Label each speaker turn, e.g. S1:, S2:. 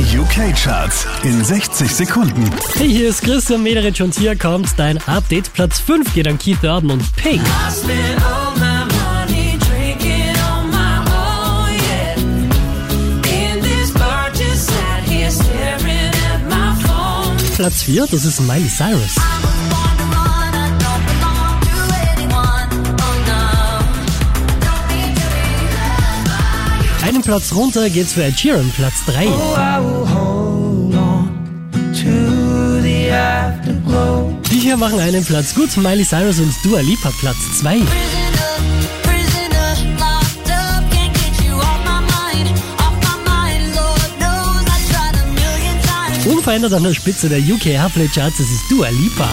S1: Die UK-Charts in 60 Sekunden.
S2: Hey, hier ist Christian Mederich und hier kommt dein Update. Platz 5 geht an Keith Urban und Pink. Platz 4, das ist Miley Cyrus. Einen Platz runter geht's für Ed Sheeran, Platz 3.
S3: I will hold on to the afterglow.
S2: Die hier machen einen Platz gut, Miley Cyrus und Dua Lipa, Platz 2. Unverändert an der Spitze der UK Halfplay Charts, das ist Dua Lipa.